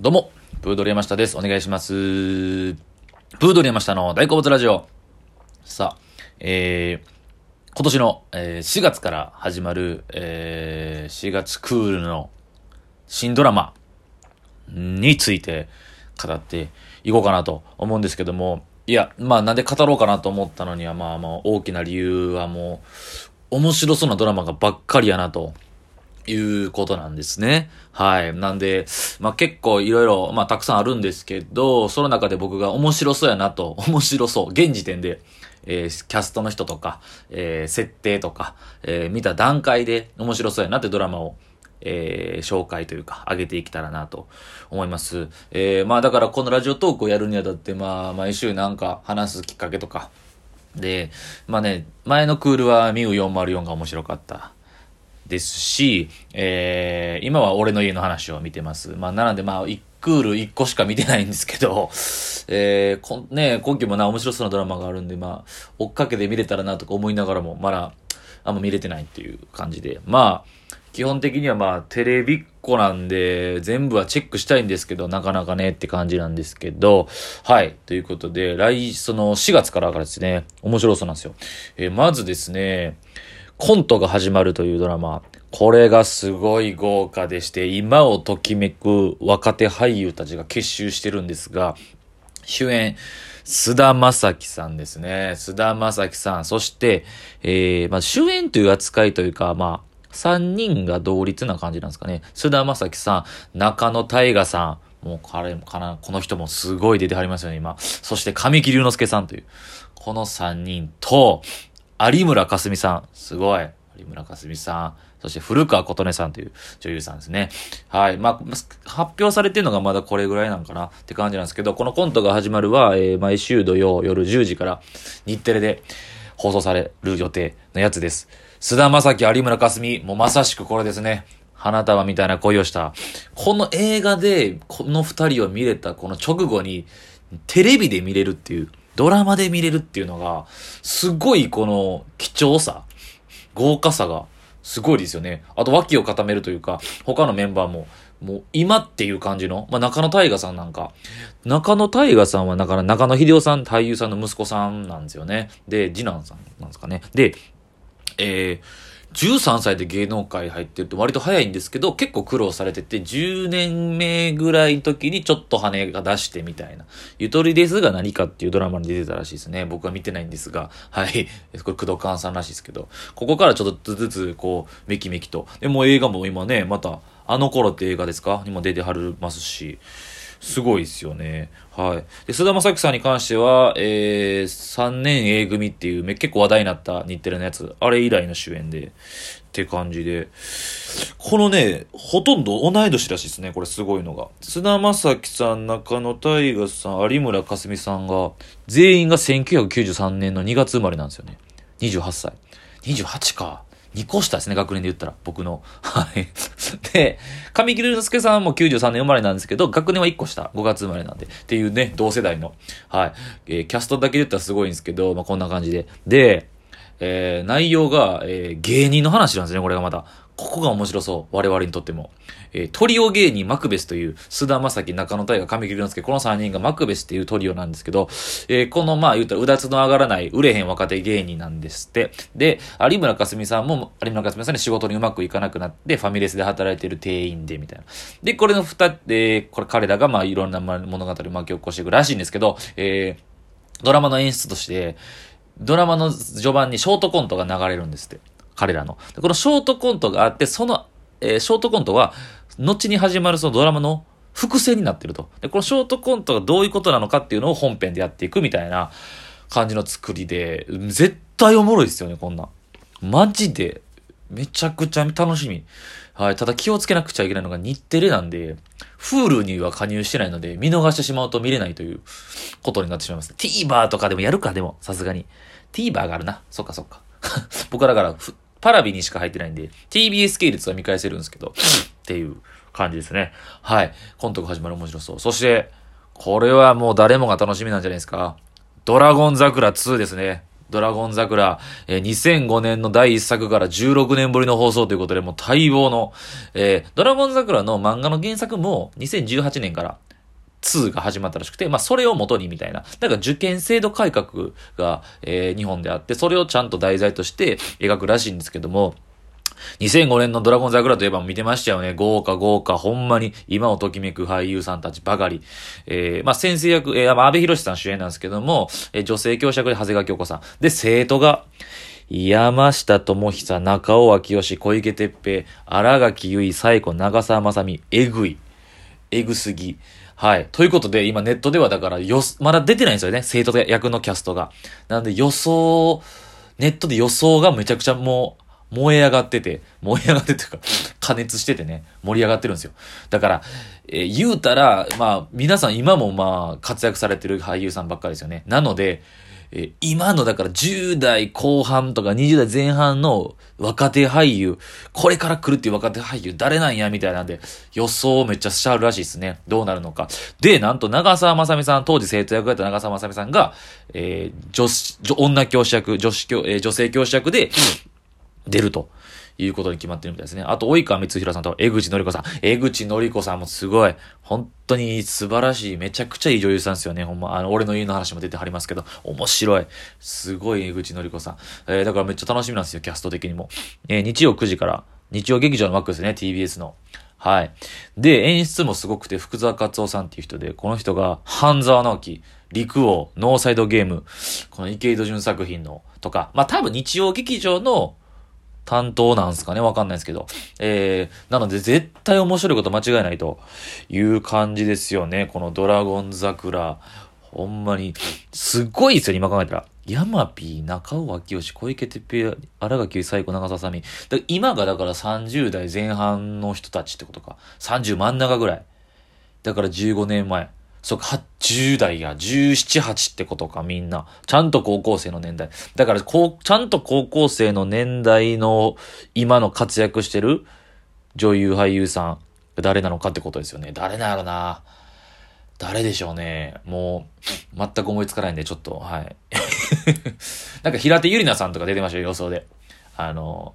どうも、プードル山下です。お願いします。プードル山下の大好物ラジオ。さあ、えー、今年の、えー4月から始まる、えー4月クールの新ドラマについて語っていこうかなと思うんですけども、いや、まあなんで語ろうかなと思ったのには、まあまあ大きな理由はもう、面白そうなドラマがばっかりやなと。いうことなんですね。はい。なんで、まあ結構いろいろ、まあたくさんあるんですけど、その中で僕が面白そうやなと、面白そう、現時点で、えーキャストの人とか、えー設定とか、えー見た段階で面白そうやなってドラマを、えー紹介というか、上げていけたらなと思います。えーまあだからこのラジオトークをやるにあたって、まあ毎週なんか話すきっかけとか、で、まあね、前のクールはミュー404が面白かった。ですし、えー、今は俺の家の話を見てます。まあ、なのでまあ、一クール一個しか見てないんですけど、えー、こ、ね、今期もな、面白そうなドラマがあるんで、まあ、追っかけて見れたらなとか思いながらも、まだ、あんま見れてないっていう感じで。まあ、基本的にはまあ、テレビっ子なんで、全部はチェックしたいんですけど、なかなかねって感じなんですけど、はい。ということで、来、その4月からからですね、面白そうなんですよ。えーまずですね、コントが始まるというドラマ。これがすごい豪華でして、今をときめく若手俳優たちが結集してるんですが、主演、菅田将暉さんですね。菅田将暉さん。そして、えー、まあ、主演という扱いというか、まあ、三人が同率な感じなんですかね。菅田将暉さん、中野大河さん、もう彼もかな、この人もすごい出てはりますよね、今。そして神木隆之介さんという、この三人と、有村架純さん、すごい。有村架純さん、そして古川琴音さんという女優さんですね。はい。まあ、発表されてるのがまだこれぐらいなんかなって感じなんですけど、このコントが始まるは、えー毎週土曜夜10時から日テレで放送される予定のやつです。菅田将暉、有村架純、もうまさしくこれですね。花束みたいな恋をした。この映画で、この二人を見れたこの直後に、テレビで見れるっていう、ドラマで見れるっていうのが、すごいこの貴重さ、豪華さが、すごいですよね。あと脇を固めるというか、他のメンバーも、もう今っていう感じの、まあ、中野大河さんなんか、中野大河さんはだから中野秀夫さん、俳優さんの息子さんなんですよね。で、次男さんなんですかね。で、えー、13歳で芸能界入ってると割と早いんですけど、結構苦労されてて、10年目ぐらいの時にちょっと羽が出してみたいな。ゆとりですが何かっていうドラマに出てたらしいですね。僕は見てないんですが、はい。これ、工藤勘さんらしいですけど、ここからちょっとずつ、こう、めきめきと。でも映画も今ね、また、あの頃って映画ですか？にも出てはりますし、すごいですよね。はい。で、菅田将暉さんに関しては、えー、3年 A 組っていう結構話題になった日テレのやつ、あれ以来の主演で、って感じで、このね、ほとんど同い年らしいですね、これすごいのが。菅田将暉さん、中野大河さん、有村架純さんが、全員が1993年の2月生まれなんですよね。28歳。28か。2個下ですね、学年で言ったら、僕の。はい。で、神木隆之介さんも93年生まれなんですけど、学年は1個下、5月生まれなんで、っていうね、同世代の。はい。えーキャストだけで言ったらすごいんですけど、まあ、こんな感じで。で、えー内容が、えー芸人の話なんですね、これがまた。ここが面白そう。我々にとっても。えートリオ芸人マクベスという、菅田将暉、中野大河、神木隆之介、この3人がマクベスっていうトリオなんですけど、えーこの、まあ言ったら、うだつの上がらない、売れへん若手芸人なんですって。で、有村架純さんも、有村架純さんに仕事にうまくいかなくなって、ファミレスで働いてる店員で、みたいな。で、これの二、えーこれ彼らが、まあいろんな物語を巻き起こしていくらしいんですけど、えードラマの演出として、ドラマの序盤にショートコントが流れるんですって。彼らの。このショートコントがあって、その、えーショートコントは、後に始まるそのドラマの伏線になってると。で、このショートコントがどういうことなのかっていうのを本編でやっていくみたいな感じの作りで、絶対おもろいですよね、こんな。マジで、めちゃくちゃ楽しみ。はい。ただ気をつけなくちゃいけないのが日テレなんで、Hulu には加入してないので、見逃してしまうと見れないということになってしまいます。TVer とかでもやるか、でも、さすがに。TVer があるな。そっかそっか。僕はだから、パラビにしか入ってないんで、TBS 系列は見返せるんですけど、っていう感じですね。はい。コントが始まる面白そう。そして、これはもう誰もが楽しみなんじゃないですか。ドラゴン桜2ですね。ドラゴン桜、えー、2005年の第1作から16年ぶりの放送ということで、もう待望の、えー、ドラゴン桜の漫画の原作も2018年から2が始まったらしくて、まあ、それを元にみたいな。だから受験制度改革が、えー、日本であって、それをちゃんと題材として描くらしいんですけども、2005年のドラゴン桜といえば見てましたよね。豪華豪華、ほんまに今をときめく俳優さんたちばかり。えー、まあ、先生役、えー、ま、安部博さん主演なんですけども、えー、女性教釈で長谷川京子さん。で、生徒が、山下智久、中尾明義、小池徹平、荒垣結衣、最古、長澤まさみ、えぐい。えぐすぎ。はい。ということで、今ネットではだからよ、まだ出てないんですよね。生徒役のキャストが。なんで予想、ネットで予想がめちゃくちゃもう、燃え上がってて、燃え上がってというか、加熱しててね、盛り上がってるんですよ。だから、えー、言うたら、まあ、皆さん今もまあ、活躍されてる俳優さんばっかりですよね。なので、え今のだから10代後半とか20代前半の若手俳優、これから来るっていう若手俳優誰なんやみたいなんで予想をめっちゃしちゃうらしいですね。どうなるのか。で、なんと長澤まさみさん、当時生徒役やった長澤まさみさんが、えー、女子、女教師役、女子教、えー、女性教師役で出ると。いうことに決まってるみたいですね。あと、及川光弘さんと江口のり子さん。江口のり子さんもすごい、本当に素晴らしい、めちゃくちゃいい女優さんですよね。ほんま、あの、俺の家の話も出てはりますけど、面白い。すごい江口のり子さん。えー、だからめっちゃ楽しみなんですよ、キャスト的にも。えー、日曜9時から、日曜劇場のマックですね、TBS の。はい。で、演出もすごくて、福沢克夫さんっていう人で、この人が、半沢直樹、陸王、ノーサイドゲーム、この池井戸潤作品の、とか、まあ多分日曜劇場の担当なんすかね？わかんないですけど。えー、なので絶対面白いこと間違いないという感じですよね。このドラゴン桜。ほんまに、すっごいですよ、今考えたら。ヤマピー、中尾明義、小池徹平、荒垣最古、長澤さみ。今がだから30代前半の人たちってことか。30真ん中ぐらい。だから15年前。そうか、10代や、17、8ってことか、みんな。ちゃんと高校生の年代。だから、こう、ちゃんと高校生の年代の、今の活躍してる女優、俳優さん、誰なのかってことですよね。誰なんやろな。誰でしょうね。もう、全く思いつかないんで、ちょっと、はい。なんか、平手ゆりなさんとか出てましたよ、予想で。あの、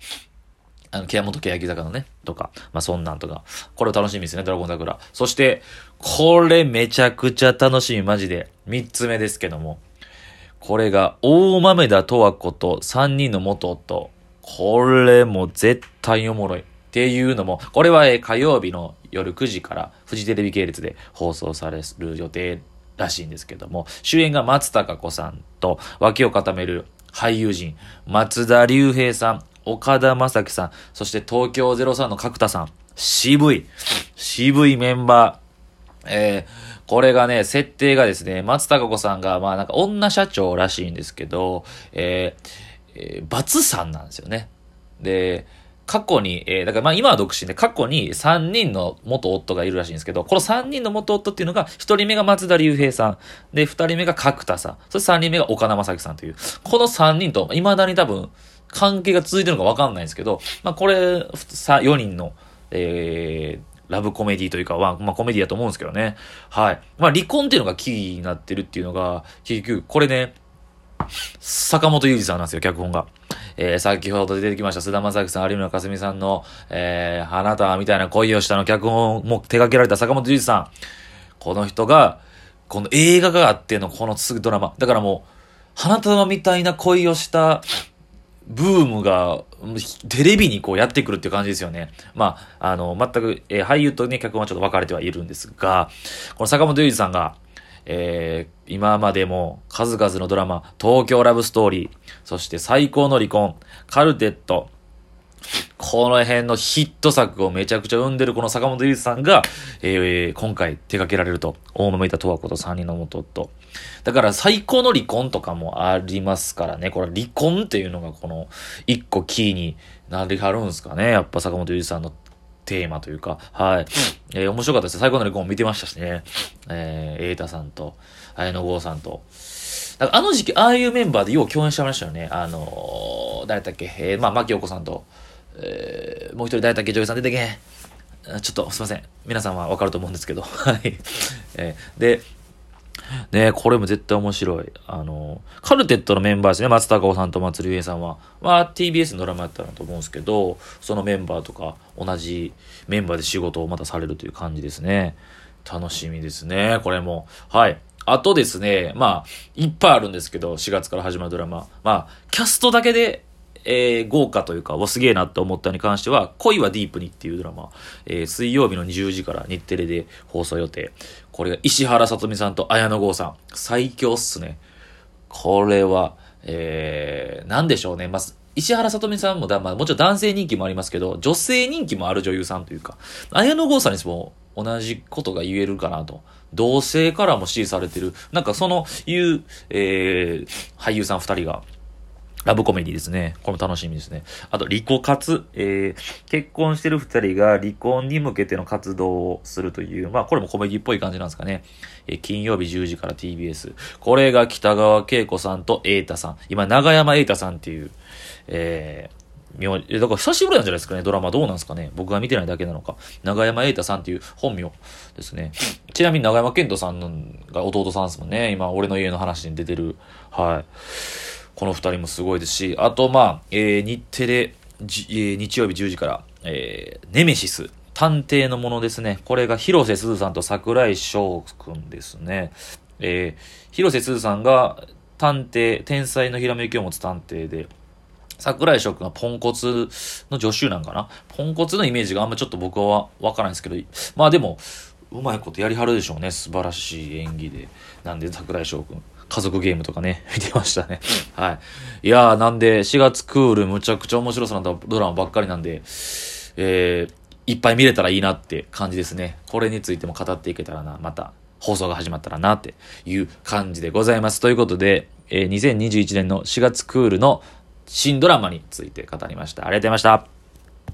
あの、ケ本欅坂のね、とか、まあ、そんなんとか。これ楽しみですね、ドラゴン桜。そして、これめちゃくちゃ楽しみ、マジで。三つ目ですけども。これが、大豆田十和子と三人の元夫。これも絶対おもろい。っていうのも、これは、え火曜日の夜9時からフジテレビ系列で放送される予定らしいんですけども、主演が松たか子さんと脇を固める俳優陣、松田龍平さん、岡田正樹さん、そして東京03の角田さん。渋い。渋いメンバー。えー、これがね、設定がですね、松たか子さんが、まあなんか女社長らしいんですけど、えー、えー、バツさんなんですよね。で、過去に、えー、だからまあ今は独身で、過去に3人の元夫がいるらしいんですけど、この3人の元夫っていうのが、1人目が松田龍平さん、で、2人目が角田さん、そして3人目が岡田正樹さんという、この3人と、未だに多分、関係が続いてるのかわかんないんですけど、まあこれ、さ、4人の、えー、ラブコメディというか、まあコメディだと思うんですけどね。はい。まあ離婚っていうのがキーになってるっていうのが、結局、これね、坂本裕二さんなんですよ、脚本が。えー、先ほど出てきました、菅田正樹さん、有村架純さんの、えー、あなたみたいな恋をしたの脚本もう手掛けられた坂本裕二さん。この人が、この映画があってのこのすぐドラマ。だからもう、花束みたいな恋をしたブームが、テレビにこうやってくるっていう感じですよね。まあ、あの、全く、えー、俳優とね、脚本はちょっと分かれてはいるんですが、この坂本龍二さんが、えー、今までも数々のドラマ、東京ラブストーリー、そして最高の離婚、カルテット、この辺のヒット作をめちゃくちゃ生んでるこの坂本龍一さんが、えー、今回手掛けられると。大豆田十和子と三人の元夫。だから最高の離婚とかもありますからね。これ離婚っていうのがこの一個キーになりはるんですかね。やっぱ坂本龍一さんのテーマというか。はい。えー、面白かったです最高の離婚見てましたしね。えー、瑛太さんと、綾野剛さんと。かあの時期、ああいうメンバーでよう共演してましたよね。あのー、誰だっけ、えー、まあ、牧陽子さんと、えー、もう一人誰だっけ？女優さん出てけ。ちょっとすいません。皆さんはわかると思うんですけど。はい。えー、で、ねこれも絶対面白い。あの、カルテットのメンバーですね、松高尾さんと松竜平さんは。は TBS のドラマやったなと思うんですけど、そのメンバーとか同じメンバーで仕事をまたされるという感じですね。楽しみですね、これも。はい。あとですね、まあ、いっぱいあるんですけど、4月から始まるドラマ。まあ、キャストだけでえー、豪華というか、おすげえなって思ったに関しては、恋はディープにっていうドラマ、えー、水曜日の10時から日テレで放送予定。これが石原さとみさんと綾野剛さん。最強っすね。これは、えー、なんでしょうね。まず、石原さとみさんもだ、まあ、もちろん男性人気もありますけど、女性人気もある女優さんというか、綾野剛さんにも同じことが言えるかなと。同性からも支持されてる。なんかその、いう、えー、俳優さん二人が、ラブコメディですね。これも楽しみですね。あと、離婚活。えー、結婚してる二人が離婚に向けての活動をするという、まあ、これもコメディっぽい感じなんですかね。えー、金曜日10時から TBS。これが北川景子さんと瑛太さん。今、長山瑛太さんっていう、えー、名だから久しぶりなんじゃないですかね、ドラマどうなんですかね。僕が見てないだけなのか。長山瑛太さんっていう本名ですね。ちなみに長山健人さんが弟さんですもんね。今、俺の家の話に出てる。はい。この二人もすごいですし、あと、まあ、えー、日テレ、えー、日曜日10時から、えー、ネメシス、探偵のものですね。これが広瀬すずさんと桜井翔くんですね。えー、広瀬すずさんが探偵、天才のひらめきを持つ探偵で、桜井翔くんはポンコツの助手なんかな？ポンコツのイメージがあんまちょっと僕はわからないんですけど、まあでも、うまいことやりはるでしょうね。素晴らしい演技で。なんで桜井翔くん。家族ゲームとかね、見てましたね。はい。いやー、なんで、4月クール、むちゃくちゃ面白そうなドラマばっかりなんで、えー、いっぱい見れたらいいなって感じですね。これについても語っていけたらな、また、放送が始まったらな、っていう感じでございます。ということで、えー、2021年の4月クールの新ドラマについて語りました。ありがとうございました。